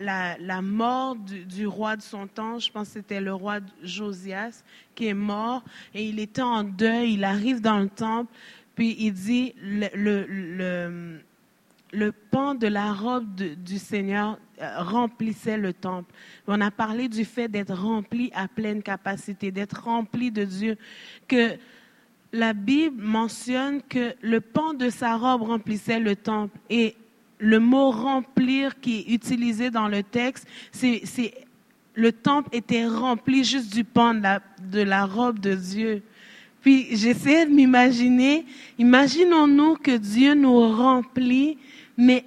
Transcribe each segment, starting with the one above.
la, mort du, roi de son temps, je pense que c'était le roi Josias, qui est mort, et il était en deuil, il arrive dans le temple, puis il dit, le, pan de la robe du Seigneur euh, remplissait le temple. On a parlé du fait d'être rempli à pleine capacité, d'être rempli de Dieu, que la Bible mentionne que le pan de sa robe remplissait le temple. Et le mot remplir qui est utilisé dans le texte, c'est le temple était rempli juste du pan de la, de la robe de Dieu. Puis j'essaie de m'imaginer, imaginons-nous que Dieu nous remplit, mais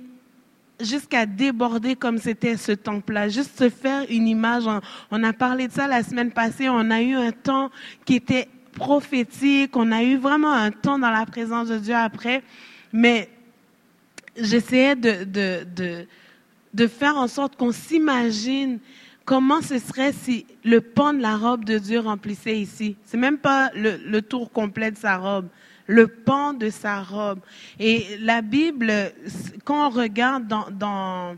jusqu'à déborder comme c'était ce temple-là, juste se faire une image. On, a parlé de ça la semaine passée, on a eu un temps qui était prophétique, on a eu vraiment un temps dans la présence de Dieu après, mais j'essayais de, de, de, de, faire en sorte qu'on s'imagine comment ce serait si le pan de la robe de Dieu remplissait ici. C'est même pas le, le, tour complet de sa robe, le pan de sa robe. Et la Bible, quand on regarde dans, dans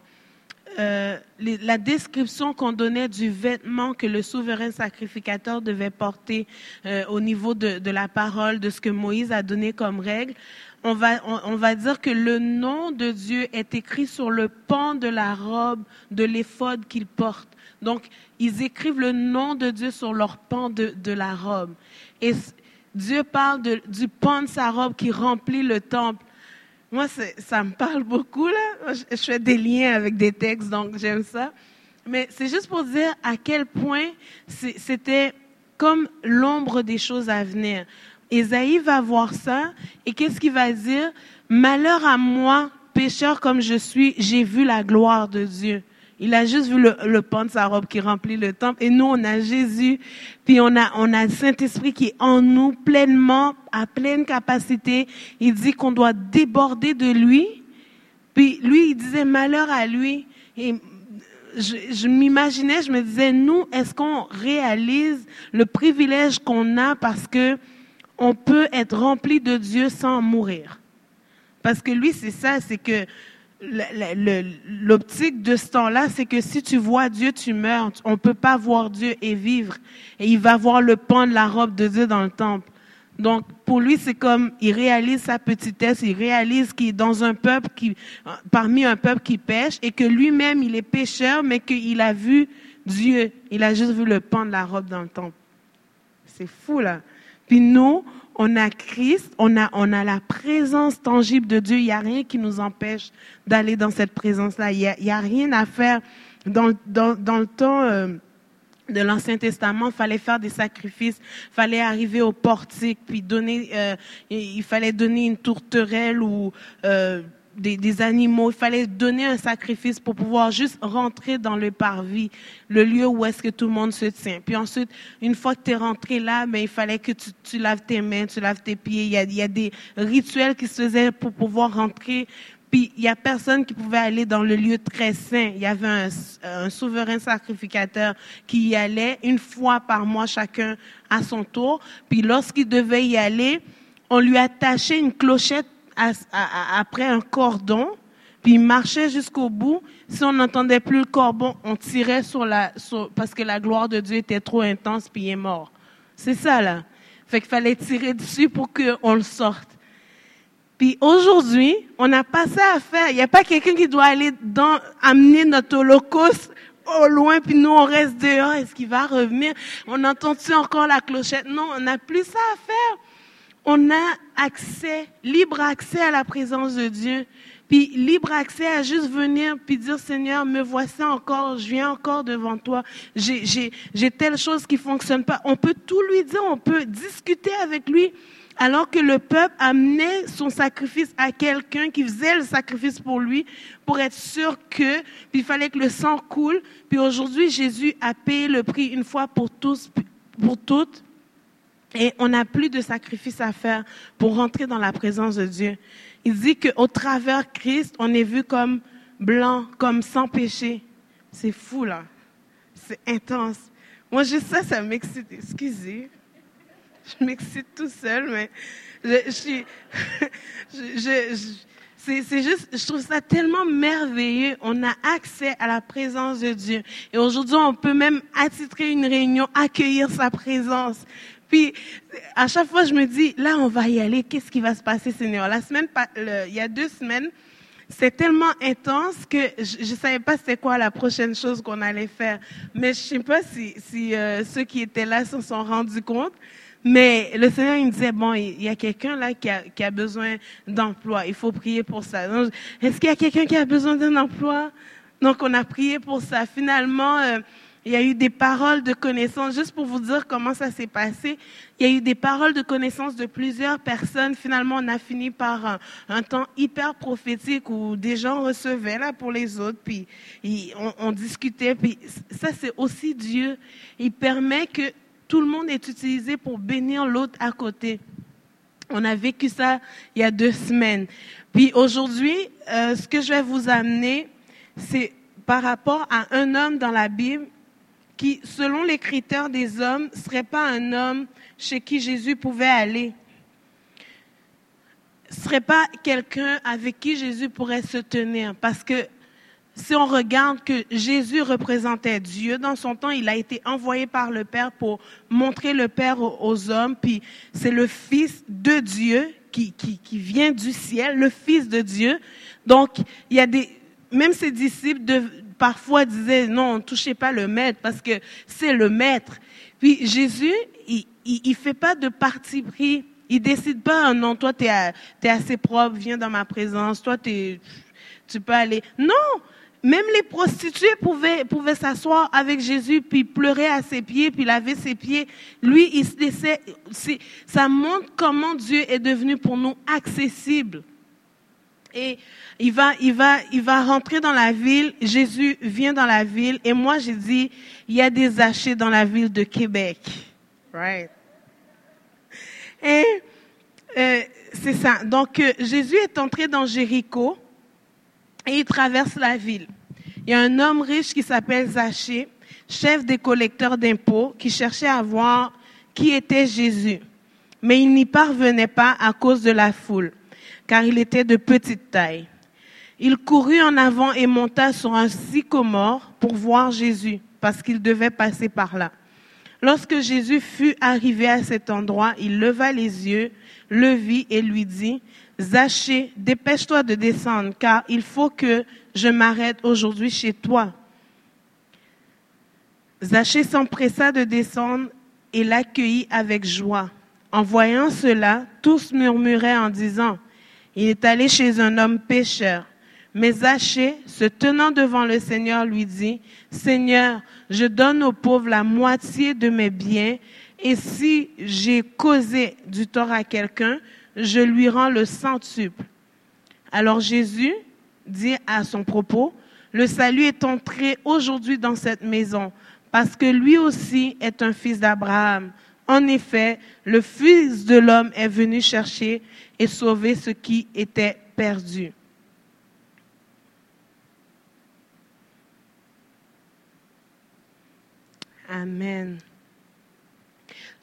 euh, la description qu'on donnait du vêtement que le souverain sacrificateur devait porter euh, au niveau de, de, la parole, de ce que Moïse a donné comme règle, on va, on, va dire que le nom de Dieu est écrit sur le pan de la robe de l'éphode qu'il porte. Donc, ils écrivent le nom de Dieu sur leur pan de, de la robe. Et Dieu parle du pan de sa robe qui remplit le temple. Moi, ça me parle beaucoup, là. Je, je fais des liens avec des textes, donc j'aime ça. Mais c'est juste pour dire à quel point c'était comme l'ombre des choses à venir. Esaïe va voir ça et qu'est-ce qu'il va dire? Malheur à moi, pécheur comme je suis, j'ai vu la gloire de Dieu. Il a juste vu le, le pan de sa robe qui remplit le temple. Et nous, on a Jésus, puis on a, on a le Saint-Esprit qui est en nous pleinement, à pleine capacité. Il dit qu'on doit déborder de lui. Puis lui, il disait malheur à lui. Et je, je m'imaginais, je me disais, nous, est-ce qu'on réalise le privilège qu'on a parce que on peut être rempli de Dieu sans mourir. Parce que lui, c'est ça, c'est que l'optique de ce temps-là, c'est que si tu vois Dieu, tu meurs. On ne peut pas voir Dieu et vivre. Et il va voir le pan de la robe de Dieu dans le temple. Donc, pour lui, c'est comme, il réalise sa petitesse, il réalise qu'il est dans un peuple qui, parmi un peuple qui pêche, et que lui-même, il est pécheur, mais qu'il a vu Dieu. Il a juste vu le pan de la robe dans le temple. C'est fou, là. Puis nous, on a Christ, on a, on a la présence tangible de Dieu. Il n'y a rien qui nous empêche d'aller dans cette présence-là. Il n'y a, rien à faire. Dans, dans, dans le temps euh, de l'Ancien Testament, fallait faire des sacrifices, fallait arriver au portique, puis donner, euh, il fallait donner une tourterelle ou euh, des, animaux. Il fallait donner un sacrifice pour pouvoir juste rentrer dans le parvis, le lieu où est-ce que tout le monde se tient. Puis ensuite, une fois que tu es rentré là, mais ben, il fallait que tu, laves tes mains, tu laves tes pieds. Il y, a, il y a des rituels qui se faisaient pour pouvoir rentrer. Puis il y a personne qui pouvait aller dans le lieu très saint. Il y avait un, un souverain sacrificateur qui y allait une fois par mois chacun à son tour. Puis lorsqu'il devait y aller, on lui attachait une clochette après un cordon, puis il marchait jusqu'au bout. Si on n'entendait plus le cordon, on tirait sur la, parce que la gloire de Dieu était trop intense, puis il est mort. C'est ça, là. Fait qu'il fallait tirer dessus pour qu'on le sorte. Puis aujourd'hui, on n'a pas ça à faire. Il n'y a pas quelqu'un qui doit aller amener notre holocauste au loin, puis nous, on reste dehors. Est-ce qu'il va revenir? On entend-tu encore la clochette? Non, on n'a plus ça à faire on a accès, libre accès à la présence de Dieu. Puis libre accès à juste venir puis dire Seigneur, me voici encore, je viens encore devant toi. J'ai telle chose qui fonctionne pas. On peut tout lui dire, on peut discuter avec lui. Alors que le peuple amenait son sacrifice à quelqu'un qui faisait le sacrifice pour lui, pour être sûr que, puis il fallait que le sang coule. Puis aujourd'hui, Jésus a payé le prix une fois pour tous, pour toutes. Et on n'a plus de sacrifice à faire pour rentrer dans la présence de Dieu. Il dit qu'au travers Christ, on est vu comme blanc, comme sans péché. C'est fou, là. C'est intense. Moi, juste ça, ça m'excite. Excusez. Je m'excite tout seul, mais je, suis, je, c'est juste, je trouve ça tellement merveilleux. On a accès à la présence de Dieu. Et aujourd'hui, on peut même attitrer une réunion, accueillir sa présence. Puis, à chaque fois, je me dis, là, on va y aller. Qu'est-ce qui va se passer, Seigneur? La semaine, il y a deux semaines, c'est tellement intense que je ne savais pas c'était quoi la prochaine chose qu'on allait faire. Mais je sais pas si, euh, ceux qui étaient là se sont rendus compte. Mais le Seigneur, il me disait, bon, il y a quelqu'un là qui a, qui a besoin d'emploi. Il faut prier pour ça. Est-ce qu'il y a quelqu'un qui a besoin d'un emploi? Donc, on a prié pour ça. Finalement, euh, il y a eu des paroles de connaissance, juste pour vous dire comment ça s'est passé. Il y a eu des paroles de connaissance de plusieurs personnes. Finalement, on a fini par un, temps hyper prophétique où des gens recevaient là pour les autres, puis on, discutait. Puis ça, c'est aussi Dieu. Il permet que tout le monde est utilisé pour bénir l'autre à côté. On a vécu ça il y a deux semaines. Puis aujourd'hui, euh, ce que je vais vous amener, c'est par rapport à un homme dans la Bible qui, selon les critères des hommes, ne serait pas un homme chez qui Jésus pouvait aller. Ce serait pas quelqu'un avec qui Jésus pourrait se tenir. Parce que si on regarde que Jésus représentait Dieu dans son temps, il a été envoyé par le Père pour montrer le Père aux hommes, puis c'est le Fils de Dieu qui, qui, qui, vient du ciel, le Fils de Dieu. Donc, il y a des, même ses disciples parfois disait non, touchez pas le maître parce que c'est le maître. Puis Jésus, il, il, fait pas de parti pris. Il décide pas, non, toi, tu es, assez propre, viens dans ma présence, toi, tu peux aller. Non! Même les prostituées pouvaient, pouvaient s'asseoir avec Jésus, puis pleurer à ses pieds, puis laver ses pieds. Lui, il se laissait, ça montre comment Dieu est devenu pour nous accessible. Et il va, il va, il va rentrer dans la ville. Jésus vient dans la ville. Et moi, j'ai dit, il y a des hachés dans la ville de Québec. Right. Et euh, c'est ça. Donc, euh, Jésus est entré dans Jéricho et il traverse la ville. Il y a un homme riche qui s'appelle Zachée, chef des collecteurs d'impôts, qui cherchait à voir qui était Jésus. Mais il n'y parvenait pas à cause de la foule, car il était de petite taille. Il courut en avant et monta sur un sycomore pour voir Jésus, parce qu'il devait passer par là. Lorsque Jésus fut arrivé à cet endroit, il leva les yeux, le vit et lui dit, Zachée, dépêche-toi de descendre, car il faut que je m'arrête aujourd'hui chez toi. Zachée s'empressa de descendre et l'accueillit avec joie. En voyant cela, tous murmuraient en disant, il est allé chez un homme pécheur. Mais Zachée, se tenant devant le Seigneur, lui dit, Seigneur, je donne aux pauvres la moitié de mes biens, et si j'ai causé du tort à quelqu'un, je lui rends le centuple. Alors Jésus dit à son propos, le salut est entré aujourd'hui dans cette maison, parce que lui aussi est un fils d'Abraham. En effet, le Fils de l'homme est venu chercher et sauver ce qui était perdu. Amen.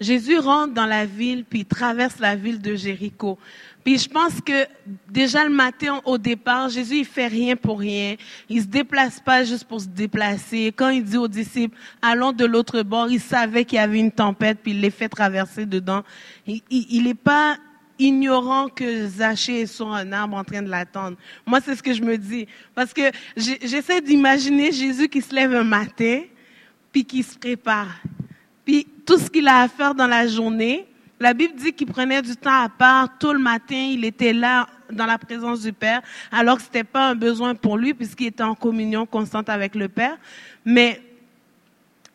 Jésus rentre dans la ville, puis traverse la ville de Jéricho. Puis je pense que déjà le matin au départ, Jésus il fait rien pour rien. Il se déplace pas juste pour se déplacer. Quand il dit aux disciples allons de l'autre bord, il savait qu'il y avait une tempête, puis il les fait traverser dedans. Il n'est pas ignorant que Zachée est sur un arbre en train de l'attendre. Moi, c'est ce que je me dis. Parce que j'essaie d'imaginer Jésus qui se lève un matin, puis qui se prépare. Puis tout ce qu'il a à faire dans la journée, la Bible dit qu'il prenait du temps à part. Tout le matin, il était là dans la présence du Père, alors que ce n'était pas un besoin pour lui puisqu'il était en communion constante avec le Père. Mais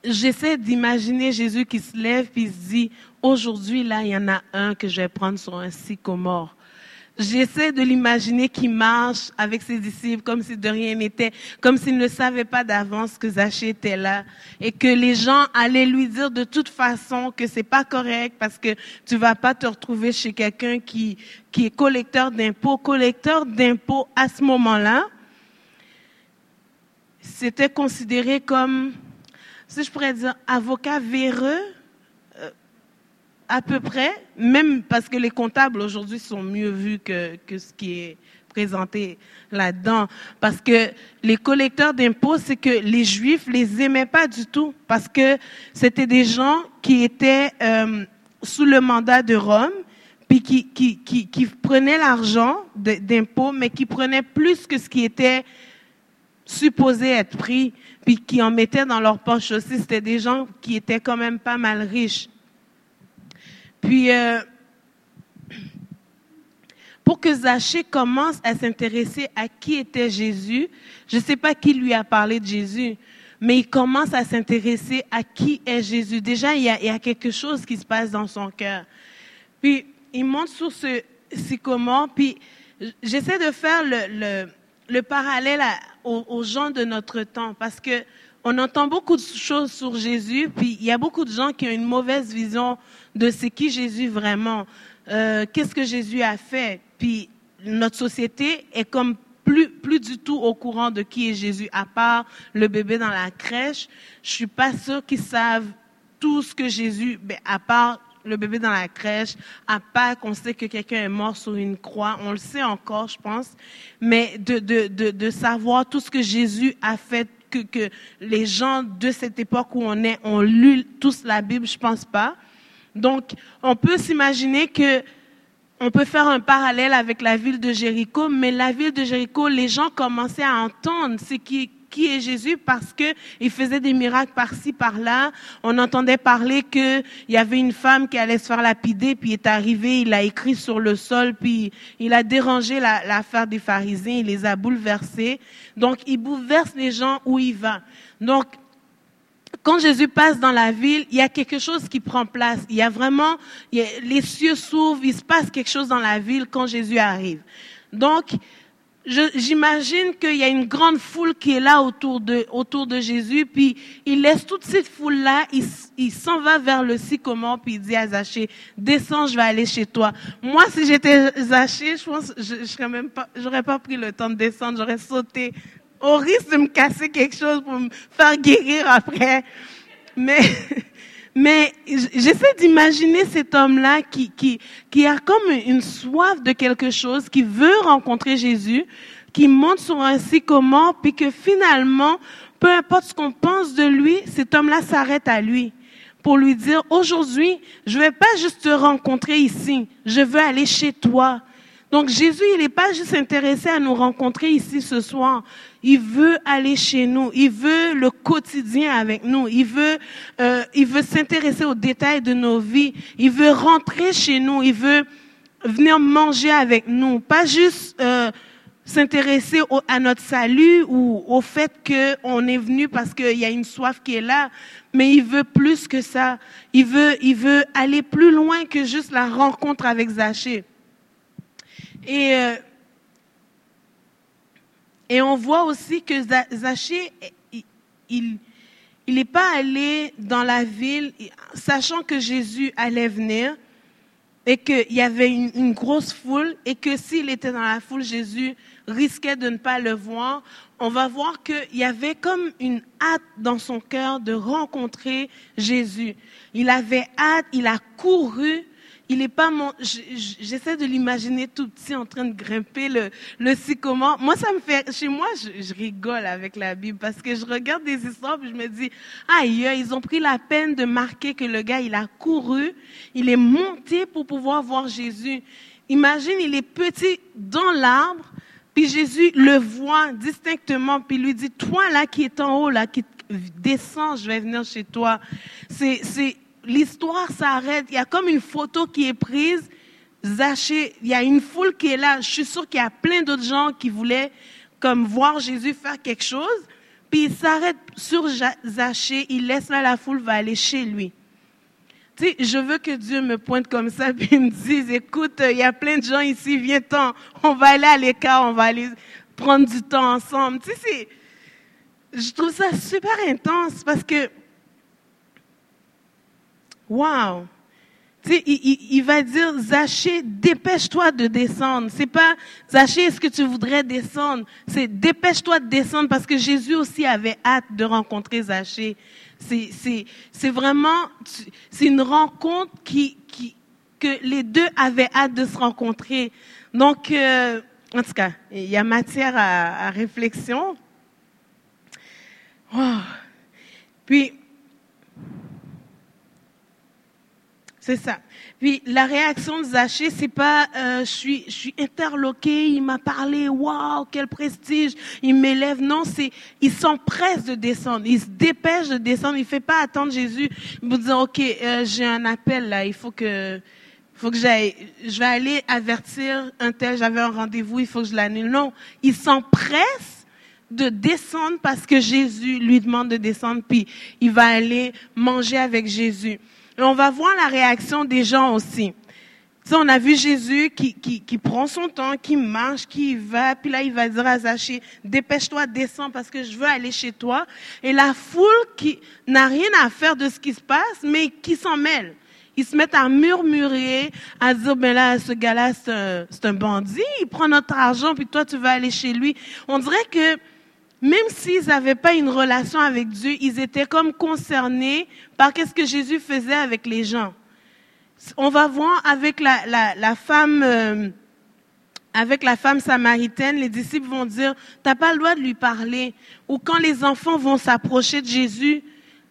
j'essaie d'imaginer Jésus qui se lève puis se dit, aujourd'hui, là, il y en a un que je vais prendre sur un sycomore. J'essaie de l'imaginer qui marche avec ses disciples comme si de rien n'était, comme s'il ne savait pas d'avance que Zachée était là et que les gens allaient lui dire de toute façon que c'est pas correct parce que tu vas pas te retrouver chez quelqu'un qui, qui est collecteur d'impôts. Collecteur d'impôts à ce moment-là, c'était considéré comme, si je pourrais dire, avocat véreux à peu près, même parce que les comptables aujourd'hui sont mieux vus que, ce qui est représenter là-dedans. Parce que les collecteurs d'impôts, c'est que les Juifs les aimaient pas du tout. Parce que c'était des gens qui étaient euh, sous le mandat de Rome, puis qui, qui prenaient l'argent d'impôts, mais qui prenaient plus que ce qui était supposé être pris, puis qui en mettaient dans leur poche aussi. C'était des gens qui étaient quand même pas mal riches. Puis, euh, pour que Zachée commence à s'intéresser à qui était Jésus, je ne sais pas qui lui a parlé de Jésus, mais il commence à s'intéresser à qui est Jésus. Déjà, il y, a, quelque chose qui se passe dans son cœur. Puis, il monte sur ce sycomore, puis j'essaie de faire le, le, le parallèle aux, aux, gens de notre temps, parce que on entend beaucoup de choses sur Jésus, puis il y a beaucoup de gens qui ont une mauvaise vision de ce qui Jésus vraiment. Euh, qu'est-ce que Jésus a fait. Puis notre société est comme plus, plus du tout au courant de qui est Jésus, à part le bébé dans la crèche. Je suis pas sûre qu'ils savent tout ce que Jésus, ben, à part le bébé dans la crèche, à part qu'on sait que quelqu'un est mort sur une croix, on le sait encore, je pense, mais de, de, de, de savoir tout ce que Jésus a fait, que, que les gens de cette époque où on est ont lu tous la Bible, je pense pas. Donc, on peut s'imaginer que on peut faire un parallèle avec la ville de Jéricho, mais la ville de Jéricho, les gens commençaient à entendre ce qui, qui est Jésus parce que il faisait des miracles par-ci, par-là. On entendait parler qu'il y avait une femme qui allait se faire lapider, puis est arrivé, il a écrit sur le sol, puis il a dérangé l'affaire des pharisiens, il les a bouleversés. Donc, il bouleverse les gens où il va. Donc, quand Jésus passe dans la ville, il y a quelque chose qui prend place. Il y a vraiment, les cieux s'ouvrent, il se passe quelque chose dans la ville quand Jésus arrive. Donc, j'imagine qu'il y a une grande foule qui est là autour de, autour de Jésus, puis il laisse toute cette foule-là, il, il s'en va vers le sycomore, puis il dit à Zachée, descends, je vais aller chez toi. Moi, si j'étais Zachée, je pense, je, je serais même pas, j'aurais pas pris le temps de descendre, j'aurais sauté au risque de me casser quelque chose pour me faire guérir après. Mais, mais j'essaie d'imaginer cet homme-là qui, qui, qui a comme une soif de quelque chose, qui veut rencontrer Jésus, qui monte sur un sycomore, puis que finalement, peu importe ce qu'on pense de lui, cet homme-là s'arrête à lui pour lui dire, aujourd'hui, je vais pas juste te rencontrer ici, je veux aller chez toi. Donc Jésus, il n'est pas juste intéressé à nous rencontrer ici ce soir. Il veut aller chez nous. Il veut le quotidien avec nous. Il veut, euh, il veut s'intéresser aux détails de nos vies. Il veut rentrer chez nous. Il veut venir manger avec nous. Pas juste euh, s'intéresser à notre salut ou au fait qu'on est venu parce qu'il y a une soif qui est là, mais il veut plus que ça. Il veut, il veut aller plus loin que juste la rencontre avec Zachée. Et, euh, et on voit aussi que Zachée, il il n'est pas allé dans la ville sachant que Jésus allait venir et qu'il y avait une, une, grosse foule et que s'il était dans la foule, Jésus risquait de ne pas le voir. On va voir qu'il y avait comme une hâte dans son cœur de rencontrer Jésus. Il avait hâte, il a couru il est pas mon, j'essaie de l'imaginer tout petit en train de grimper le, le sycomore. Moi, ça me fait, chez moi, je, je, rigole avec la Bible parce que je regarde des histoires et je me dis, aïe, ils ont pris la peine de marquer que le gars, il a couru, il est monté pour pouvoir voir Jésus. Imagine, il est petit dans l'arbre, puis Jésus le voit distinctement, puis lui dit, toi là qui est en haut, là, qui descends, je vais venir chez toi. C'est, c'est, l'histoire s'arrête. Il y a comme une photo qui est prise. Zachée, il y a une foule qui est là. Je suis sûre qu'il y a plein d'autres gens qui voulaient comme voir Jésus faire quelque chose. Puis il s'arrête sur Zachée, il laisse là la foule, va aller chez lui. Tu sais, je veux que Dieu me pointe comme ça, puis me dise, écoute, il y a plein de gens ici, viens-t'en, on va aller à l'écart, on va aller prendre du temps ensemble. Tu sais, je trouve ça super intense parce que Wow! Il, il, il, va dire, Zachée, dépêche-toi de descendre. C'est pas, Zachée, est-ce que tu voudrais descendre? C'est, dépêche-toi de descendre parce que Jésus aussi avait hâte de rencontrer Zachée. C'est, vraiment, c'est une rencontre qui, qui, que les deux avaient hâte de se rencontrer. Donc, euh, en tout cas, il y a matière à, réflexion. Puis, c'est ça. Puis la réaction de Zachée, c'est pas euh, je suis je suis interloqué, il m'a parlé, waouh, quel prestige, il m'élève. Non, c'est il s'empresse de descendre, il se dépêche de descendre, il fait pas attendre Jésus pour dire ok, euh, j'ai un appel là, il faut que faut que j'aille, je vais aller avertir un tel, j'avais un rendez-vous, il faut que je l'annule. Non, il s'empresse de descendre parce que Jésus lui demande de descendre, puis il va aller manger avec Jésus. Et on va voir la réaction des gens aussi. Tu sais, on a vu Jésus qui, qui, qui, prend son temps, qui marche, qui va, puis là il va dire à Zachée, dépêche-toi, descends parce que je veux aller chez toi. Et la foule qui n'a rien à faire de ce qui se passe, mais qui s'en mêle ils se mettent à murmurer, à dire, ben là, ce gars-là, c'est un, un, bandit, il prend notre argent, puis toi, tu vas aller chez lui. On dirait que même s'ils n'avaient pas une relation avec Dieu, ils étaient comme concernés par qu'est-ce que Jésus faisait avec les gens. On va voir avec la, femme... Euh, avec la femme samaritaine, les disciples vont dire, t'as pas le droit de lui parler. Ou quand les enfants vont s'approcher de Jésus,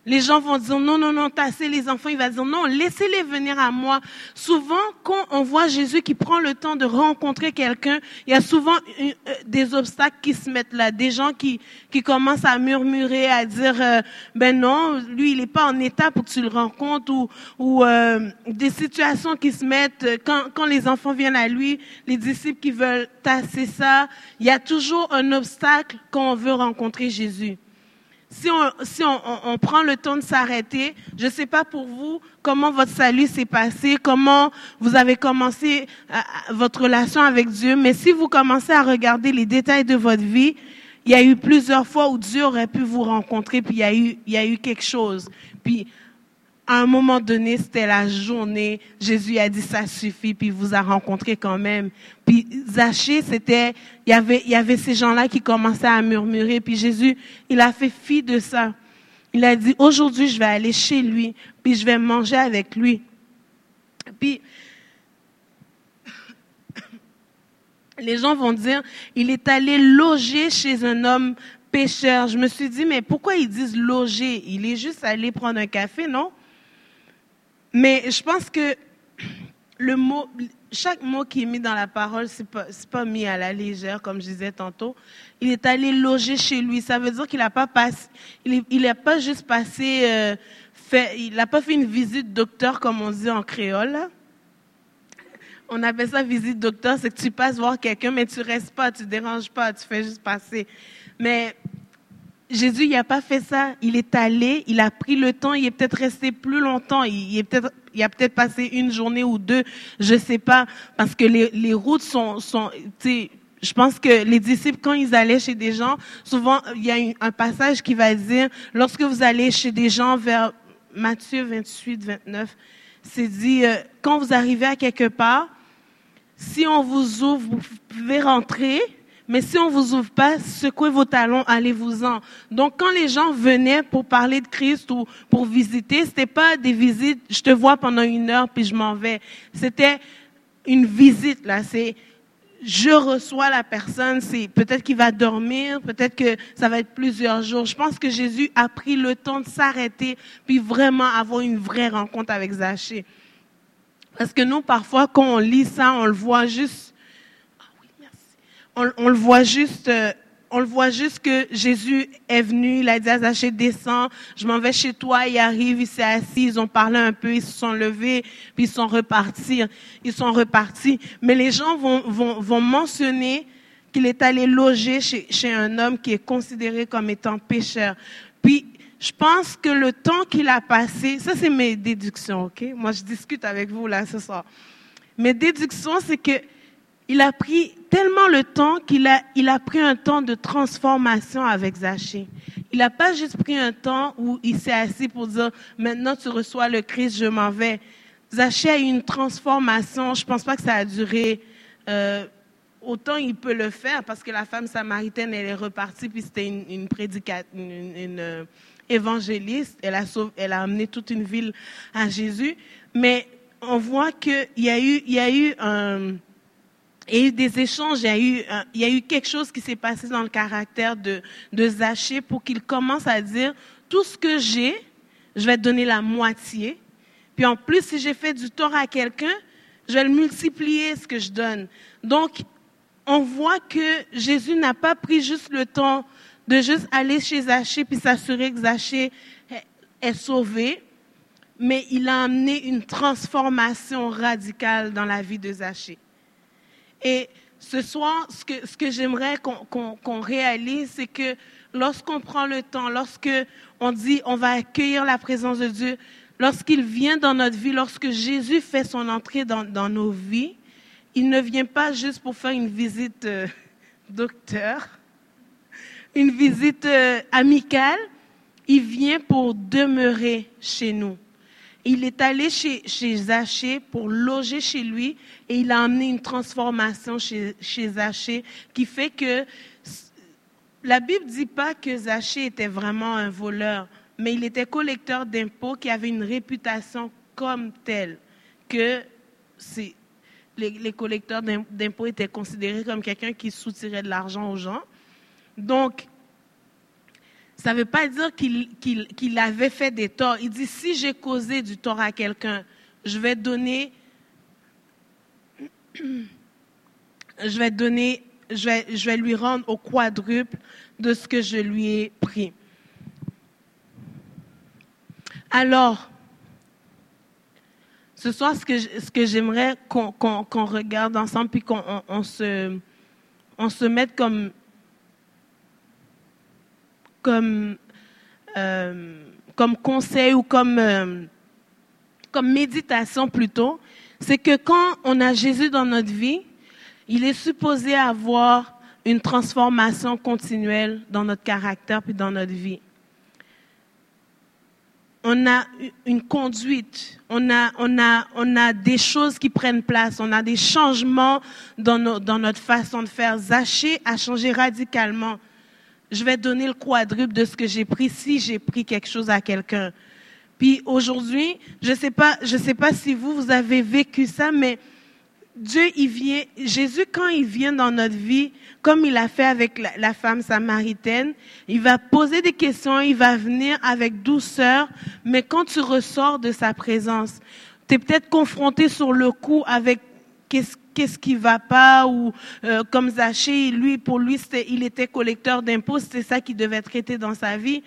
les gens vont dire non, non, non, tassez les enfants. Il va dire non, laissez-les venir à moi. Souvent, quand on voit Jésus qui prend le temps de rencontrer quelqu'un, il y a souvent euh, des obstacles qui se mettent là, des gens qui qui commencent à murmurer, à dire euh, ben non, lui il n'est pas en état pour que tu le rencontres ou ou euh, des situations qui se mettent quand quand les enfants viennent à lui, les disciples qui veulent tasser ça. Il y a toujours un obstacle quand on veut rencontrer Jésus si on, si on, on, prend le temps de s'arrêter, je ne sais pas pour vous comment votre salut s'est passé, comment vous avez commencé votre relation avec Dieu, mais si vous commencez à regarder les détails de votre vie, il y a eu plusieurs fois où Dieu aurait pu vous rencontrer, puis il y a eu, il y a eu quelque chose. Puis à un moment donné, c'était la journée, Jésus a dit ça suffit, puis vous a rencontré quand même. Puis Zachée, c'était, il y avait, il y avait ces gens-là qui commençaient à murmurer, puis Jésus, il a fait fi de ça. Il a dit, aujourd'hui, je vais aller chez lui, puis je vais manger avec lui. Puis, les gens vont dire, il est allé loger chez un homme pécheur. Je me suis dit, mais pourquoi ils disent loger? Il est juste allé prendre un café, non? Mais je pense que le mot, chaque mot qui est mis dans la parole, c'est pas, pas mis à la légère, comme je disais tantôt. Il est allé loger chez lui. Ça veut dire qu'il n'a pas il, pas juste passé, euh, il n'a pas fait une visite docteur comme on dit en créole. On appelle ça visite docteur, c'est que tu passes voir quelqu'un, mais tu restes pas, tu déranges pas, tu fais juste passer. Mais Jésus, n'a pas fait ça. Il est allé, il a pris le temps, il est peut-être resté plus longtemps. Il, est peut-être, il a peut-être passé une journée ou deux, je sais pas, parce que les, les routes sont, sont, je pense que les disciples, quand ils allaient chez des gens, souvent, il y a un passage qui va dire, lorsque vous allez chez des gens vers Matthieu 28, 29, c'est dit, euh, quand vous arrivez à quelque part, si on vous ouvre, vous pouvez rentrer, mais si on vous ouvre pas, secouez vos talons, allez-vous-en. Donc, quand les gens venaient pour parler de Christ ou pour visiter, c'était pas des visites, je te vois pendant une heure puis je m'en vais. C'était une visite, là. C'est, je reçois la personne, c'est peut-être qu'il va dormir, peut-être que ça va être plusieurs jours. Je pense que Jésus a pris le temps de s'arrêter puis vraiment avoir une vraie rencontre avec Zachée. Parce que nous, parfois, quand on lit ça, on le voit juste on, le voit juste, euh, on le voit juste que Jésus est venu, il a dit à Zachée, descends, je m'en vais chez toi, il arrive, il s'est assis, ils ont parlé un peu, ils se sont levés, puis ils sont repartis, ils sont repartis. Mais les gens vont, vont, vont mentionner qu'il est allé loger chez, chez un homme qui est considéré comme étant pécheur. Puis, je pense que le temps qu'il a passé, ça c'est mes déductions, ok? Moi, je discute avec vous là ce soir. Mes déductions, c'est que il a pris tellement le temps qu'il a, il a pris un temps de transformation avec Zachée. Il n'a pas juste pris un temps où il s'est assis pour dire maintenant tu reçois le Christ, je m'en vais. Zachée a eu une transformation. Je pense pas que ça a duré euh, autant il peut le faire parce que la femme samaritaine elle est repartie puis c'était une, une une, euh, évangéliste. Elle a, elle a amené toute une ville à Jésus. Mais on voit qu'il y a eu, il y a eu un il y a eu des échanges, il y a eu, il y a eu quelque chose qui s'est passé dans le caractère de, de Zachée pour qu'il commence à dire, tout ce que j'ai, je vais te donner la moitié. Puis en plus, si j'ai fait du tort à quelqu'un, je vais le multiplier ce que je donne. Donc, on voit que Jésus n'a pas pris juste le temps de juste aller chez Zachée puis s'assurer que Zachée est sauvé, mais il a amené une transformation radicale dans la vie de Zachée. Et ce soir, ce que, j'aimerais qu'on réalise, c'est que lorsqu'on prend le temps, lorsque on dit on va accueillir la présence de Dieu, lorsqu'il vient dans notre vie, lorsque Jésus fait son entrée dans, dans nos vies, il ne vient pas juste pour faire une visite euh, docteur, une visite euh, amicale, il vient pour demeurer chez nous. Il est allé chez, chez Zachée pour loger chez lui et il a amené une transformation chez, chez Zachée qui fait que la Bible ne dit pas que Zachée était vraiment un voleur, mais il était collecteur d'impôts qui avait une réputation comme telle que les, les, collecteurs d'impôts étaient considérés comme quelqu'un qui soutirait de l'argent aux gens. Donc, ça ne veut pas dire qu'il avait fait des torts. Il dit, si j'ai causé du tort à quelqu'un, je vais donner, je vais donner, lui rendre au quadruple de ce que je lui ai pris. Alors, ce soir, ce que, j'aimerais qu'on regarde ensemble, puis qu'on se, mette euh, comme conseil ou comme, euh, comme méditation plutôt, c'est que quand on a Jésus dans notre vie, il est supposé avoir une transformation continuelle dans notre caractère puis dans notre vie. On a une conduite, on a, on a, on a des choses qui prennent place, on a des changements dans, dans notre façon de faire. Zaché a changé radicalement je vais donner le quadruple de ce que j'ai pris si j'ai pris quelque chose à quelqu'un. Puis aujourd'hui, je sais pas, je sais pas si vous, vous avez vécu ça, mais Dieu, il vient, Jésus, quand il vient dans notre vie, comme il a fait avec la, femme samaritaine, il va poser des questions, il va venir avec douceur, mais quand tu ressors de sa présence, tu es peut-être confronté sur le coup avec qu'est-ce qu'est-ce qui va pas ou euh, comme Zachée, lui pour lui il était collecteur d'impôts, c'était ça qui devait traiter dans sa vie.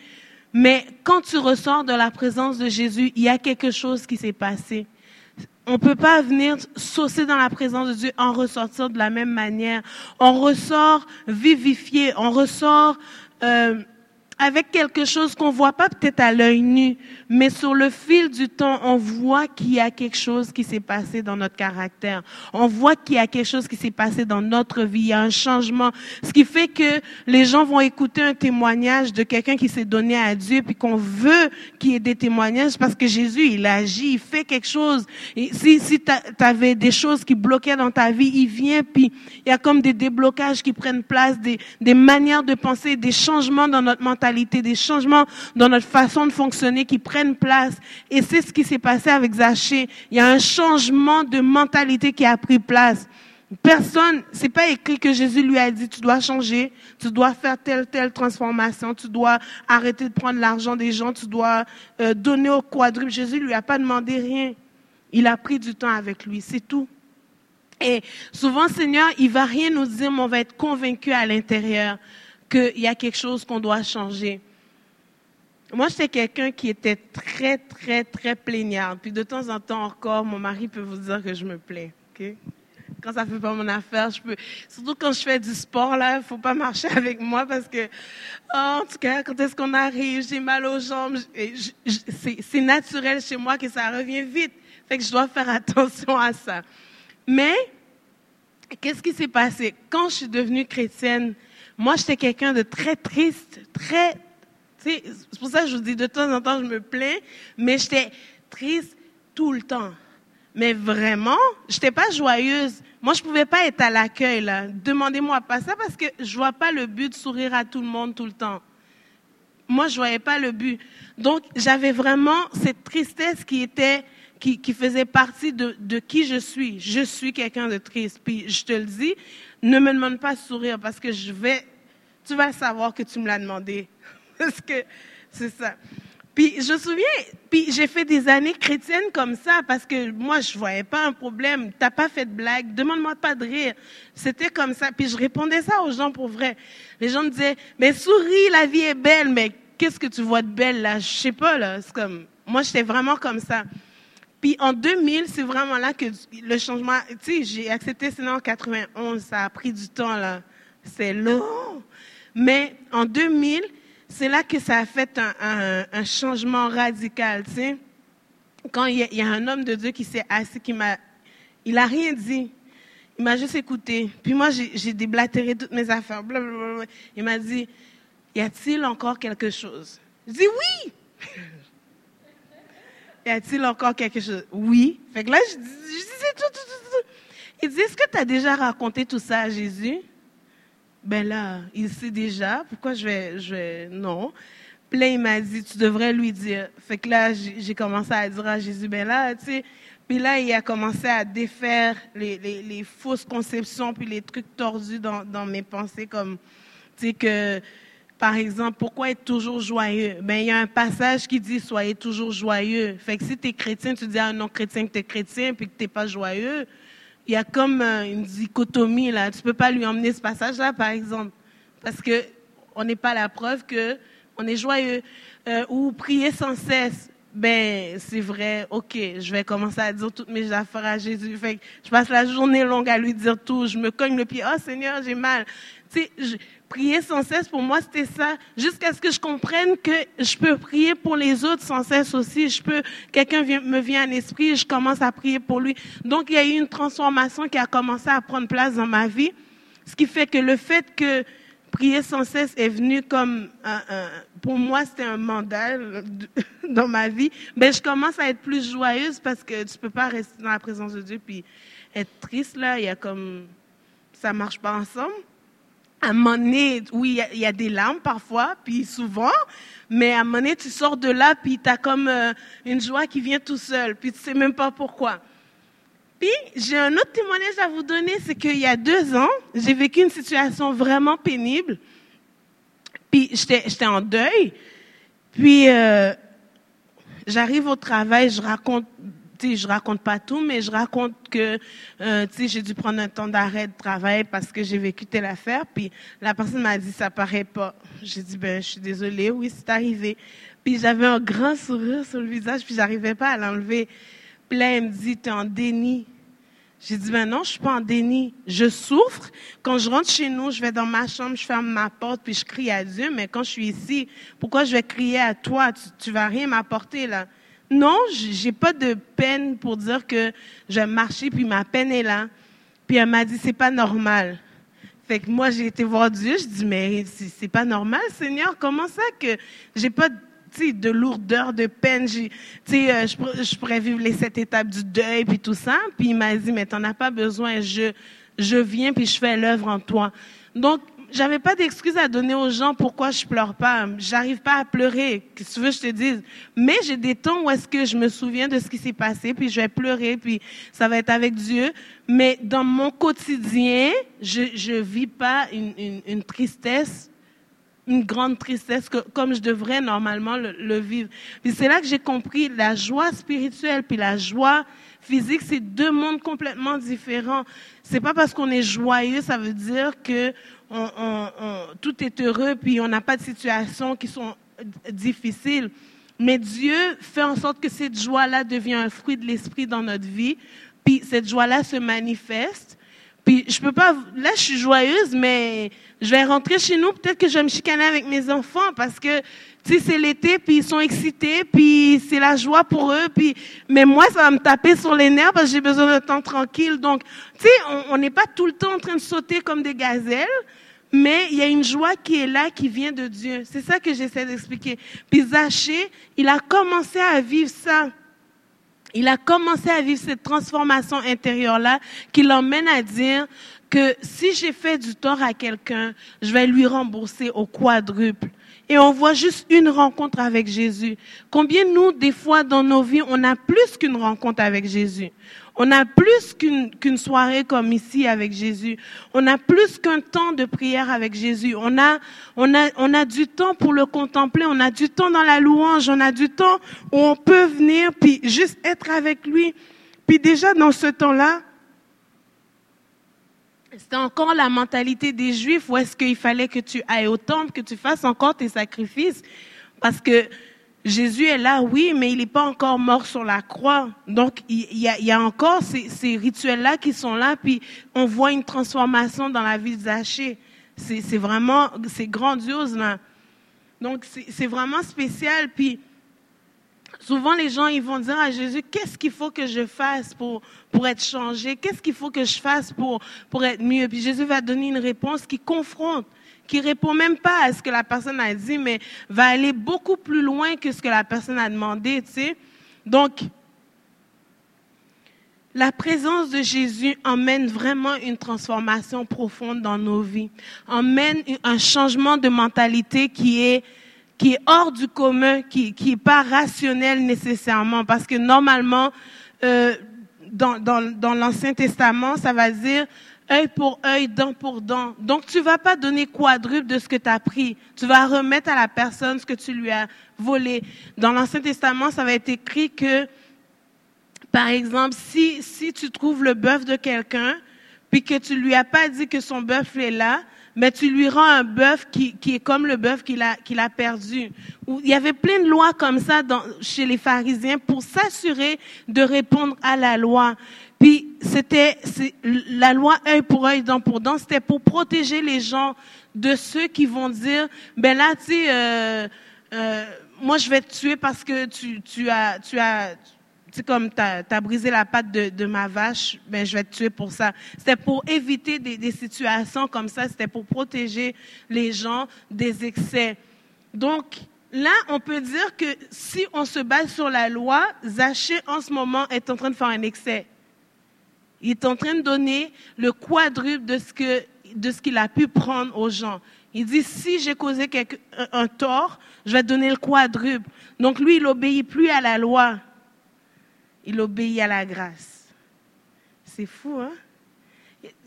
Mais quand tu ressors de la présence de Jésus, il y a quelque chose qui s'est passé. On peut pas venir saucer dans la présence de Dieu en ressortir de la même manière. On ressort vivifié, on ressort euh, avec quelque chose qu'on voit pas peut-être à l'œil nu, mais sur le fil du temps, on voit qu'il y a quelque chose qui s'est passé dans notre caractère. On voit qu'il y a quelque chose qui s'est passé dans notre vie. Il y a un changement. Ce qui fait que les gens vont écouter un témoignage de quelqu'un qui s'est donné à Dieu, puis qu'on veut qu'il y ait des témoignages parce que Jésus, il agit, il fait quelque chose. Si si tu avais des choses qui bloquaient dans ta vie, il vient, puis il y a comme des déblocages qui prennent place, des, des manières de penser, des changements dans notre mentalité des changements dans notre façon de fonctionner qui prennent place. Et c'est ce qui s'est passé avec Zachée. Il y a un changement de mentalité qui a pris place. Personne, c'est pas écrit que Jésus lui a dit, tu dois changer, tu dois faire telle, telle transformation, tu dois arrêter de prendre l'argent des gens, tu dois euh, donner au quadruple. Jésus lui a pas demandé rien. Il a pris du temps avec lui, c'est tout. Et souvent, Seigneur, il va rien nous dire, mais on va être convaincu à l'intérieur qu'il y a quelque chose qu'on doit changer. Moi, j'étais quelqu'un qui était très, très, très plaignard. Puis de temps en temps encore, mon mari peut vous dire que je me plains. Quand ça fait pas mon affaire, je peux. Surtout quand je fais du sport, là, faut pas marcher avec moi parce que, en tout cas, quand est-ce qu'on arrive, j'ai mal aux jambes. C'est naturel chez moi que ça revient vite. Fait que je dois faire attention à ça. Mais, qu'est-ce qui s'est passé? Quand je suis devenue chrétienne, moi, j'étais quelqu'un de très triste, très, c'est pour ça que je vous dis, de temps en temps, je me plains, mais j'étais triste tout le temps. Mais vraiment, j'étais pas joyeuse. Moi, je pouvais pas être à l'accueil, là. Demandez-moi pas ça parce que je vois pas le but de sourire à tout le monde tout le temps. Moi, je voyais pas le but. Donc, j'avais vraiment cette tristesse qui était, qui faisait partie de, de qui je suis. Je suis quelqu'un de triste. Puis je te le dis, ne me demande pas de sourire parce que je vais, tu vas savoir que tu me l'as demandé. Parce que c'est ça. Puis je me souviens, puis j'ai fait des années chrétiennes comme ça parce que moi je voyais pas un problème. T'as pas fait de blague, demande-moi pas de rire. C'était comme ça. Puis je répondais ça aux gens pour vrai. Les gens me disaient, mais souris, la vie est belle. Mais qu'est-ce que tu vois de belle là? Je sais pas là. C'est comme, moi j'étais vraiment comme ça. Puis en 2000, c'est vraiment là que le changement. Tu sais, j'ai accepté sinon en 91. Ça a pris du temps là. C'est long. Mais en 2000 c'est là que ça a fait un, changement radical, tu sais. Quand il y, a, un homme de Dieu qui s'est assis, qui m'a, il a rien dit. Il m'a juste écouté. Puis moi, j'ai déblatéré toutes mes affaires. Blablabla. Il m'a dit, y a-t-il encore quelque chose? Je dis oui. y a-t-il encore quelque chose? Oui. Fait que là, je, dis, je disais tout, tout, tout. Il dit, est-ce que tu as déjà raconté tout ça à Jésus? Ben là, il sait déjà, pourquoi je vais, je vais, non. Puis là, il m'a dit, tu devrais lui dire. Fait que là, j'ai commencé à dire à Jésus, ben là, tu sais, puis là, il a commencé à défaire les, les, fausses conceptions, puis les trucs tordus dans, dans mes pensées, comme, tu sais, que, par exemple, pourquoi être toujours joyeux? Ben, il y a un passage qui dit, soyez toujours joyeux. Fait que si tu es chrétien, tu dis à un non-chrétien que tu es chrétien, puis que tu n'es pas joyeux, il y a comme euh, une dichotomie là. Tu peux pas lui emmener ce passage-là, par exemple, parce que on n'est pas la preuve que on est joyeux euh, ou prier sans cesse. Ben, c'est vrai, ok, je vais commencer à dire toutes mes affaires à Jésus. Je passe la journée longue à lui dire tout. Je me cogne le pied. Oh Seigneur, j'ai mal. Tu sais, prier sans cesse, pour moi, c'était ça. Jusqu'à ce que je comprenne que je peux prier pour les autres sans cesse aussi. Je peux, quelqu'un me vient à l'esprit je commence à prier pour lui. Donc, il y a eu une transformation qui a commencé à prendre place dans ma vie. Ce qui fait que le fait que prier sans cesse est venu comme un, pour moi c'était un mandat dans ma vie ben je commence à être plus joyeuse parce que tu peux pas rester dans la présence de Dieu puis être triste là il y a comme ça marche pas ensemble à un moment oui, il y, a des larmes parfois, puis souvent, mais à un moment tu sors de là, puis tu as comme euh, une joie qui vient tout seul, puis tu sais même pas pourquoi. Puis, j'ai un autre témoignage à vous donner, c'est qu'il y a deux ans, j'ai vécu une situation vraiment pénible, puis j'étais en deuil, puis euh, j'arrive au travail, je raconte je je raconte pas tout, mais je raconte que euh, j'ai dû prendre un temps d'arrêt de travail parce que j'ai vécu telle affaire. Puis la personne m'a dit, ça paraît pas. J'ai dit, ben, je suis désolée, oui, c'est arrivé. Puis j'avais un grand sourire sur le visage, puis j'arrivais pas à l'enlever. Puis elle me dit, tu es en déni. J'ai dit, ben non, je suis pas en déni. Je souffre. Quand je rentre chez nous, je vais dans ma chambre, je ferme ma porte, puis je crie à Dieu. Mais quand je suis ici, pourquoi je vais crier à toi? Tu, tu vas rien m'apporter, là. Non, j'ai pas de peine pour dire que je marcher, puis ma peine est là. Puis elle m'a dit, c'est pas normal. Fait que moi, j'ai été voir Dieu, je dis, mais c'est pas normal, Seigneur, comment ça que j'ai pas de lourdeur, de peine, euh, je, je, pourrais vivre les sept étapes du deuil, puis tout ça. Puis il m'a dit, mais t'en as pas besoin, je, je viens, puis je fais l'œuvre en toi. Donc, j'avais pas d'excuses à donner aux gens pourquoi je pleure pas. J'arrive pas à pleurer. Qu'est-ce que tu veux que je te dise? Mais j'ai des temps où est-ce que je me souviens de ce qui s'est passé, puis je vais pleurer, puis ça va être avec Dieu. Mais dans mon quotidien, je, je vis pas une, une, une tristesse, une grande tristesse comme je devrais normalement le, le vivre. Puis c'est là que j'ai compris la joie spirituelle, puis la joie physique, c'est deux mondes complètement différents. C'est pas parce qu'on est joyeux, ça veut dire que on, on, tout est heureux, puis on n'a pas de situations qui sont difficiles. Mais Dieu fait en sorte que cette joie-là devient un fruit de l'esprit dans notre vie, puis cette joie-là se manifeste. Puis je peux pas, là je suis joyeuse, mais je vais rentrer chez nous, peut-être que je vais me chicaner avec mes enfants parce que tu sais c'est l'été, puis ils sont excités, puis c'est la joie pour eux, puis mais moi ça va me taper sur les nerfs parce que j'ai besoin de temps tranquille. Donc tu sais on n'est pas tout le temps en train de sauter comme des gazelles, mais il y a une joie qui est là, qui vient de Dieu. C'est ça que j'essaie d'expliquer. Puis Zachée, il a commencé à vivre ça. Il a commencé à vivre cette transformation intérieure-là qui l'emmène à dire que si j'ai fait du tort à quelqu'un, je vais lui rembourser au quadruple. Et on voit juste une rencontre avec Jésus. Combien nous, des fois, dans nos vies, on a plus qu'une rencontre avec Jésus? On a plus qu'une soirée comme ici avec Jésus. On a plus qu'un temps de prière avec Jésus. On a, on, a, on a du temps pour le contempler. On a du temps dans la louange. On a du temps où on peut venir puis juste être avec lui. Puis déjà dans ce temps-là, c'était encore la mentalité des Juifs où est-ce qu'il fallait que tu ailles au temple, que tu fasses encore tes sacrifices. Parce que Jésus est là, oui, mais il n'est pas encore mort sur la croix. Donc, il y a, encore ces, rituels-là qui sont là, puis on voit une transformation dans la vie de Zachée. C'est vraiment, c'est grandiose, là. Donc, c'est vraiment spécial. Puis, souvent, les gens, ils vont dire à Jésus, qu'est-ce qu'il faut que je fasse pour, pour être changé? Qu'est-ce qu'il faut que je fasse pour, pour être mieux? Puis Jésus va donner une réponse qui confronte qui répond même pas à ce que la personne a dit, mais va aller beaucoup plus loin que ce que la personne a demandé, tu sais. Donc, la présence de Jésus emmène vraiment une transformation profonde dans nos vies, emmène un changement de mentalité qui est qui est hors du commun, qui qui est pas rationnel nécessairement, parce que normalement euh, dans, dans, dans l'Ancien Testament, ça va dire œil pour œil, dent pour dent. Donc, tu vas pas donner quadruple de ce que tu as pris. Tu vas remettre à la personne ce que tu lui as volé. Dans l'Ancien Testament, ça va être écrit que, par exemple, si, si tu trouves le bœuf de quelqu'un, puis que tu lui as pas dit que son bœuf est là, mais tu lui rends un bœuf qui, qui est comme le bœuf qu'il a, qu'il a perdu. Il y avait plein de lois comme ça dans, chez les pharisiens pour s'assurer de répondre à la loi. Puis c'était la loi œil pour œil, dent pour dent, c'était pour protéger les gens de ceux qui vont dire, ben là, tu sais, euh, euh, moi je vais te tuer parce que tu, tu as, tu as, tu comme tu as, brisé la patte de, ma vache, ben je vais te tuer pour ça. C'était pour éviter des, situations comme ça, c'était pour protéger les gens des excès. Donc, là, on peut dire que si on se base sur la loi, Zaché en ce moment est en train de faire un excès. Il est en train de donner le quadruple de ce qu'il a pu prendre aux gens. Il dit si j'ai causé quelque, un, tort, je vais donner le quadruple. Donc lui, il obéit plus à la loi, il obéit à la grâce. C'est fou, hein?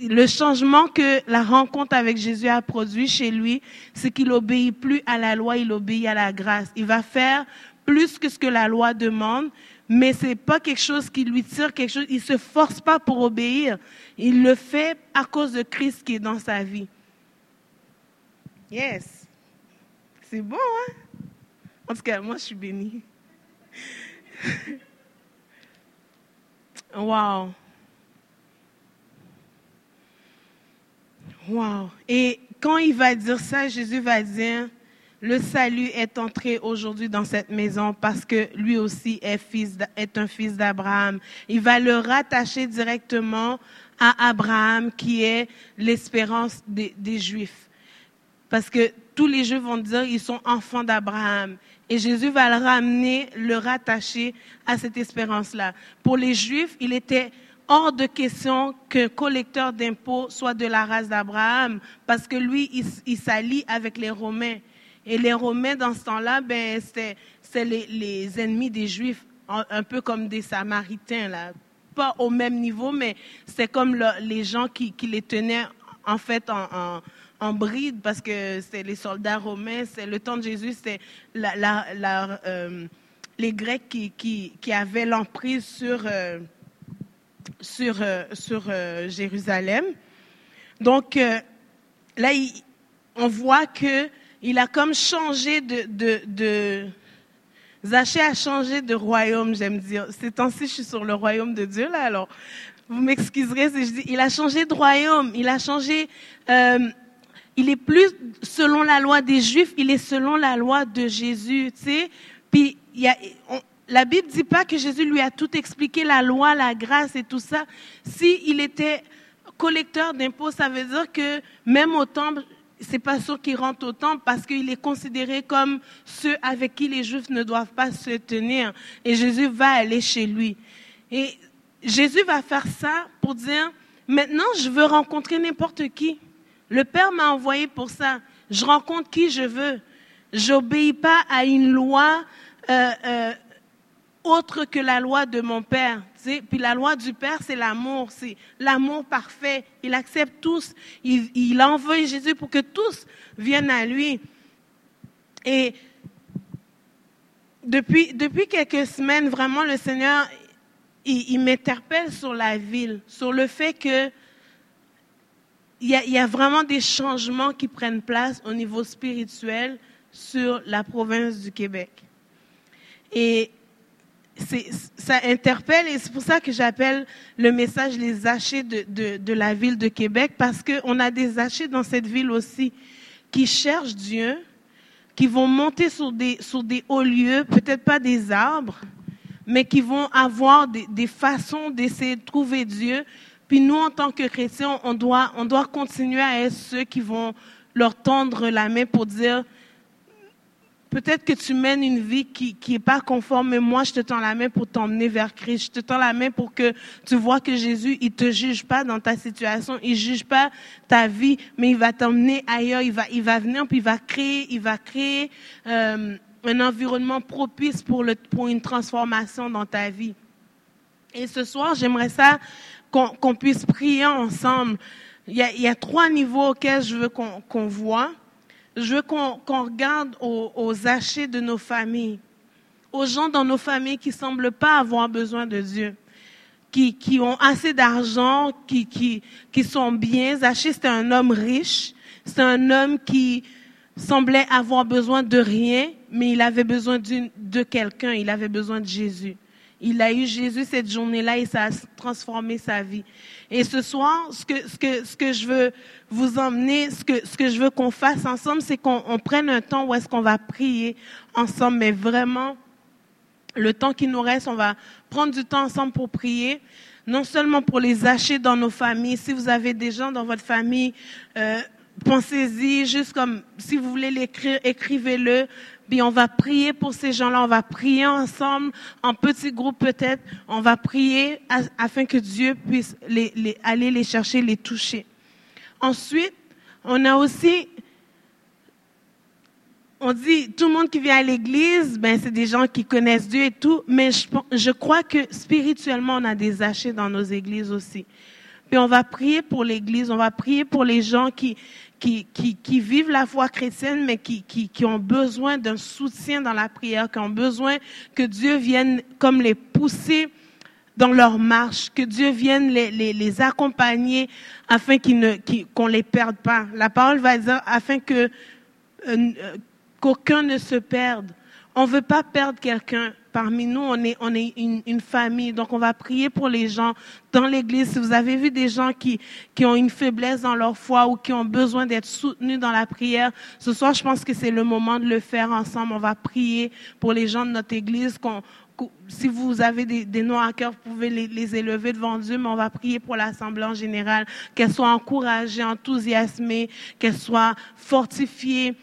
Le changement que la rencontre avec Jésus a produit chez lui, c'est qu'il obéit plus à la loi, il obéit à la grâce. Il va faire plus que ce que la loi demande, mais c'est pas quelque chose qui lui tire quelque chose. Il se force pas pour obéir. Il le fait à cause de Christ qui est dans sa vie. Yes. C'est bon, hein? En tout cas, moi, je suis bénie. wow. Wow. Et quand il va dire ça, Jésus va dire, le salut est entré aujourd'hui dans cette maison parce que lui aussi est, un fils d'Abraham. Il va le rattacher directement à Abraham qui est l'espérance des, des Juifs. Parce que tous les Juifs vont dire ils sont enfants d'Abraham. Et Jésus va le ramener, le rattacher à cette espérance-là. Pour les Juifs, il était hors de question qu'un collecteur d'impôts soit de la race d'Abraham, parce que lui, il, s'allie avec les Romains. Et les Romains, dans ce temps-là, ben, c'est les, les, ennemis des Juifs, un, peu comme des Samaritains, là. Pas au même niveau, mais c'est comme les gens qui, les tenaient, en fait, en, bride, parce que c'est les soldats romains, c'est le temps de Jésus, c'est la, euh, les Grecs qui, qui, qui avaient l'emprise sur, euh, sur, euh, sur Jérusalem. Donc, là, on voit que il a comme changé de, de, Zachée a changé de royaume, j'aime dire. Ces temps-ci, je suis sur le royaume de Dieu, là, alors vous m'excuserez si je dis, il a changé de royaume, il a changé, il est plus selon la loi des Juifs, il est selon la loi de Jésus, tu sais. Puis, la Bible dit pas que Jésus lui a tout expliqué, la loi, la grâce et tout ça. Si il était collecteur d'impôts, ça veut dire que même au temple, c'est pas sûr qu'il rentre au temple parce qu'il est considéré comme ceux avec qui les Juifs ne doivent pas se tenir. Et Jésus va aller chez lui. Et Jésus va faire ça pour dire, maintenant je veux rencontrer n'importe qui. Le Père m'a envoyé pour ça. Je rencontre qui je veux. J'obéis pas à une loi euh, euh, autre que la loi de mon père. Puis la loi du Père, c'est l'amour, c'est l'amour parfait. Il accepte tous. Il, envoie Jésus pour que tous viennent à lui. Et depuis, depuis quelques semaines, vraiment, le Seigneur, il, m'interpelle sur la ville, sur le fait que il y, a, vraiment des changements qui prennent place au niveau spirituel sur la province du Québec. Et ça interpelle et c'est pour ça que j'appelle le message les achets de, la ville de Québec parce qu'on a des achets dans cette ville aussi qui cherchent Dieu, qui vont monter sur des, sur des hauts lieux, peut-être pas des arbres, mais qui vont avoir des, des façons d'essayer de trouver Dieu. Puis nous, en tant que chrétiens, on doit, on doit continuer à être ceux qui vont leur tendre la main pour dire, Peut-être que tu mènes une vie qui n'est pas conforme, mais moi, je te tends la main pour t'emmener vers Christ. Je te tends la main pour que tu vois que Jésus, il te juge pas dans ta situation, il juge pas ta vie, mais il va t'emmener ailleurs. Il va, il va venir puis il va créer, il va créer euh, un environnement propice pour, le, pour une transformation dans ta vie. Et ce soir, j'aimerais ça qu'on puisse prier ensemble. Il y, a, trois niveaux auxquels je veux qu'on voit je veux qu'on regarde aux, aux, de nos familles, aux gens dans nos familles qui semblent pas avoir besoin de Dieu, qui, qui ont assez d'argent, qui, qui, qui sont bien. Zachée, c'était un homme riche, c'est un homme qui semblait avoir besoin de rien, mais il avait besoin de quelqu'un, il avait besoin de Jésus. Il a eu Jésus cette journée-là et ça a transformé sa vie. Et ce soir, ce que, ce que, ce que je veux vous emmener, ce que, ce que je veux qu'on fasse ensemble, c'est qu'on prenne un temps où est-ce qu'on va prier ensemble, mais vraiment, le temps qui nous reste, on va prendre du temps ensemble pour prier non seulement pour les acheter dans nos familles, si vous avez des gens dans votre famille, euh, pensez-y, juste comme si vous voulez l'écrire, écrivez-le. Puis on va prier pour ces gens-là, on va prier ensemble, en petits groupes peut-être, on va prier afin que Dieu puisse aller les chercher, les toucher. Ensuite, on a aussi, on dit, tout le monde qui vient à l'église, ben c'est des gens qui connaissent Dieu et tout, mais je, je crois que spirituellement, on a des achats dans nos églises aussi. Puis on va prier pour l'Église, on va prier pour les gens qui, qui, qui, qui vivent la foi chrétienne, mais qui, qui, qui ont besoin d'un soutien dans la prière, qui ont besoin que Dieu vienne comme les pousser dans leur marche, que Dieu vienne les, les, les accompagner afin qu'ils ne, qu'on les perde pas. La parole va dire afin que euh, qu'aucun ne se perde. On veut pas perdre quelqu'un parmi nous, on est, une, famille. Donc, on va prier pour les gens dans l'Église. Si vous avez vu des gens qui, ont une faiblesse dans leur foi ou qui ont besoin d'être soutenus dans la prière, ce soir, je pense que c'est le moment de le faire ensemble. On va prier pour les gens de notre Église. Si vous avez des, des noms à cœur, vous pouvez les, les, élever devant Dieu, mais on va prier pour l'Assemblée en général, qu'elle soit encouragée, enthousiasmée, qu'elle soit fortifiée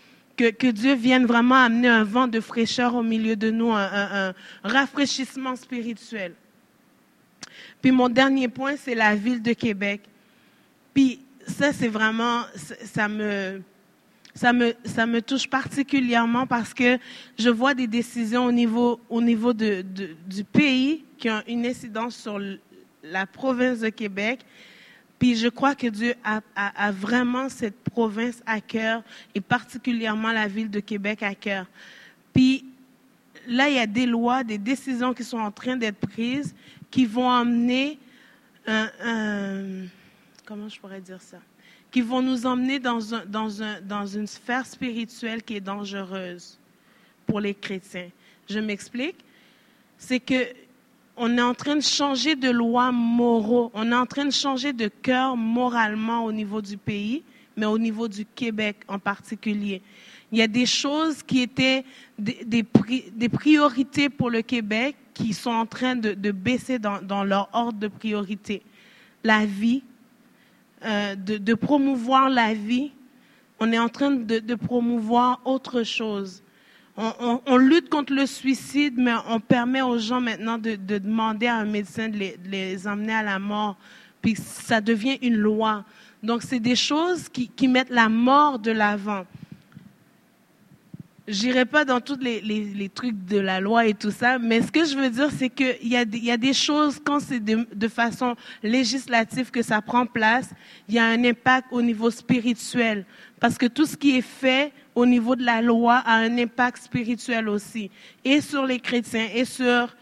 que, Dieu vienne vraiment amener un vent de fraîcheur au milieu de nous, un, rafraîchissement spirituel. Puis mon dernier point, c'est la ville de Québec. Puis ça, c'est vraiment, ça me, ça me, ça me touche particulièrement parce que je vois des décisions au niveau, au niveau de, du pays qui ont une incidence sur la province de Québec puis je crois que Dieu a, a, a, vraiment cette province à cœur et particulièrement la ville de Québec à cœur. Puis là, il y a des lois, des décisions qui sont en train d'être prises qui vont amener un, un, comment je pourrais dire ça, qui vont nous emmener dans, un, dans, un, dans une sphère spirituelle qui est dangereuse pour les chrétiens. Je m'explique? C'est que on est en train de changer de lois moraux, on est en train de changer de cœur moralement au niveau du pays, mais au niveau du Québec en particulier. Il y a des choses qui étaient des, priorités pour le Québec qui sont en train de, baisser dans, leur ordre de priorité. La vie, euh, de, promouvoir la vie, on est en train de promouvoir autre chose on, lutte contre le suicide, mais on permet aux gens maintenant de, demander à un médecin de les, emmener à la mort. Puis ça devient une loi. Donc c'est des choses qui, mettent la mort de l'avant. j'irai pas dans tous les, trucs de la loi et tout ça, mais ce que je veux dire, c'est qu'il y, a, y a des choses, quand c'est de, de, façon législative que ça prend place, il y a un impact au niveau spirituel. Parce que tout ce qui est fait au niveau de la loi a un impact spirituel aussi, et sur les chrétiens, et sur,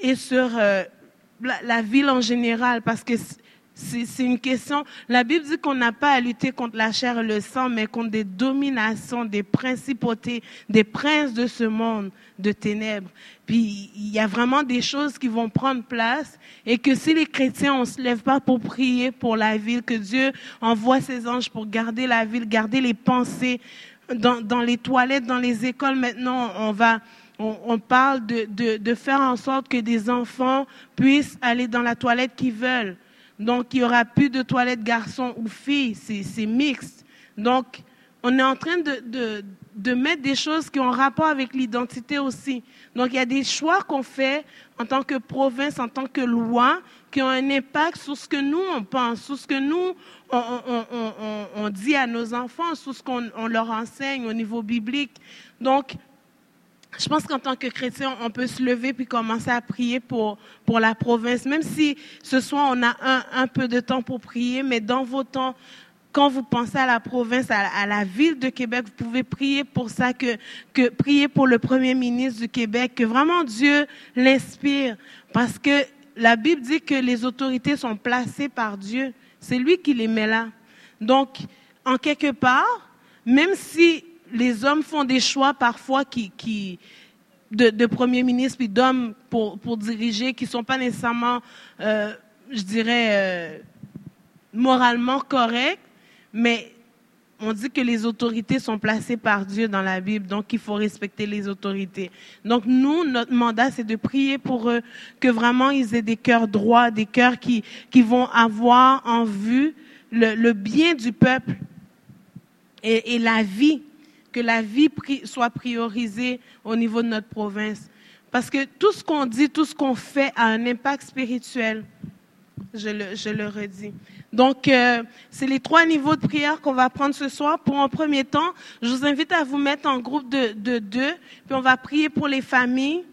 et sur euh, la, ville en général, parce que c'est une question. La Bible dit qu'on n'a pas à lutter contre la chair et le sang, mais contre des dominations, des principautés, des princes de ce monde de ténèbres. Puis il y a vraiment des choses qui vont prendre place et que si les chrétiens on se lève pas pour prier pour la ville, que Dieu envoie ses anges pour garder la ville, garder les pensées dans, les toilettes, dans les écoles. Maintenant, on va on, parle de, de, faire en sorte que des enfants puissent aller dans la toilette qu'ils veulent. Donc, il n'y aura plus de toilettes garçons ou filles, c'est mixte. Donc, on est en train de, de, de, mettre des choses qui ont rapport avec l'identité aussi. Donc, il y a des choix qu'on fait en tant que province, en tant que loi, qui ont un impact sur ce que nous, on pense, sur ce que nous, on, on, on, on dit à nos enfants, sur ce qu'on leur enseigne au niveau biblique. Donc, je pense qu'en tant que chrétien, on peut se lever puis commencer à prier pour, pour la province, même si ce soir on a un, un peu de temps pour prier, mais dans vos temps, quand vous pensez à la province, à, à, la ville de Québec, vous pouvez prier pour ça, que, que prier pour le premier ministre du Québec, que vraiment Dieu l'inspire, parce que la Bible dit que les autorités sont placées par Dieu. C'est lui qui les met là. Donc, en quelque part, même si les hommes font des choix parfois qui, de, de premier ministre puis d'hommes pour, pour diriger qui sont pas nécessairement, euh, je dirais, euh, moralement corrects, mais on dit que les autorités sont placées par Dieu dans la Bible, donc il faut respecter les autorités. Donc nous, notre mandat, c'est de prier pour eux, que vraiment ils aient des cœurs droits, des cœurs qui, qui vont avoir en vue le, bien du peuple et, et la vie que la vie soit priorisée au niveau de notre province. Parce que tout ce qu'on dit, tout ce qu'on fait a un impact spirituel. Je le, je le redis. Donc, euh, c'est les trois niveaux de prière qu'on va prendre ce soir. Pour un premier temps, je vous invite à vous mettre en groupe de, de deux, puis on va prier pour les familles.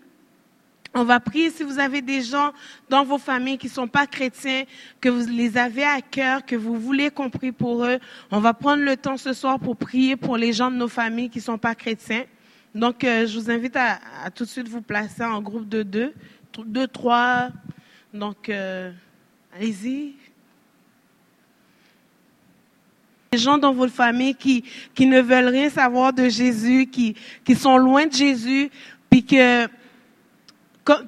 On va prier si vous avez des gens dans vos familles qui ne sont pas chrétiens, que vous les avez à cœur, que vous voulez qu'on prie pour eux. On va prendre le temps ce soir pour prier pour les gens de nos familles qui ne sont pas chrétiens. Donc, euh, je vous invite à, à, tout de suite vous placer en groupe de deux, deux, trois. Donc, euh, allez-y. Gens dans votre famille qui, qui ne veulent rien savoir de Jésus, qui, qui sont loin de Jésus, puis que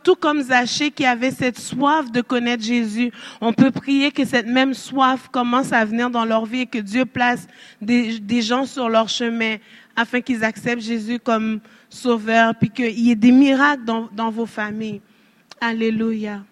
tout comme Zachée qui avait cette soif de connaître Jésus, on peut prier que cette même soif commence à venir dans leur vie et que Dieu place des, des gens sur leur chemin afin qu'ils acceptent Jésus comme sauveur, puis qu'il y ait des miracles dans, dans vos familles. Alléluia.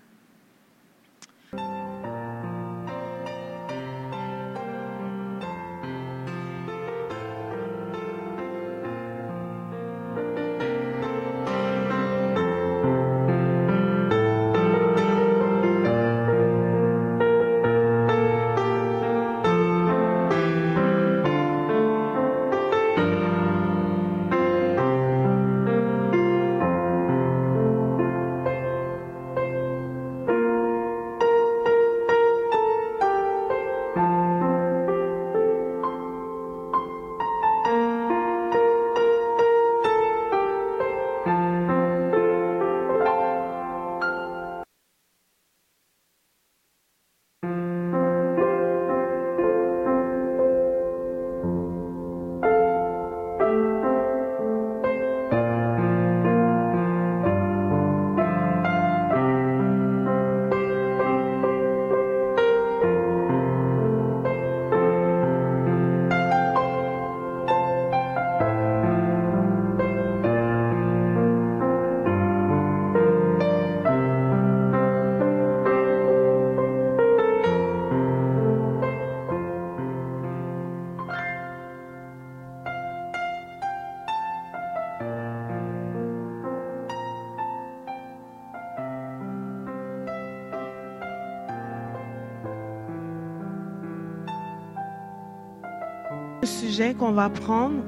Qu'on va prendre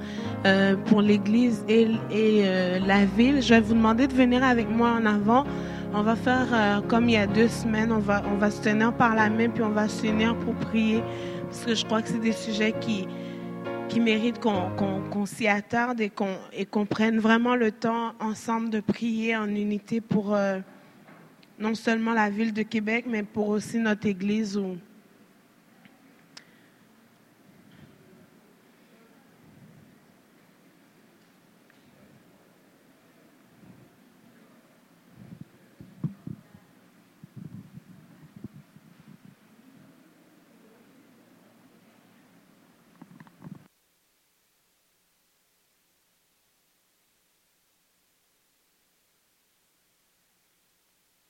euh, pour l'Église et, euh, la ville. Je vais vous demander de venir avec moi en avant. On va faire euh, comme il y a deux semaines. On va, on va se tenir par la main puis on va s'unir pour prier parce que je crois que c'est des sujets qui, qui méritent qu'on qu'on s'y attarde et qu'on qu'on prenne vraiment le temps ensemble de prier en unité pour non seulement la ville de Québec, mais pour aussi notre Église où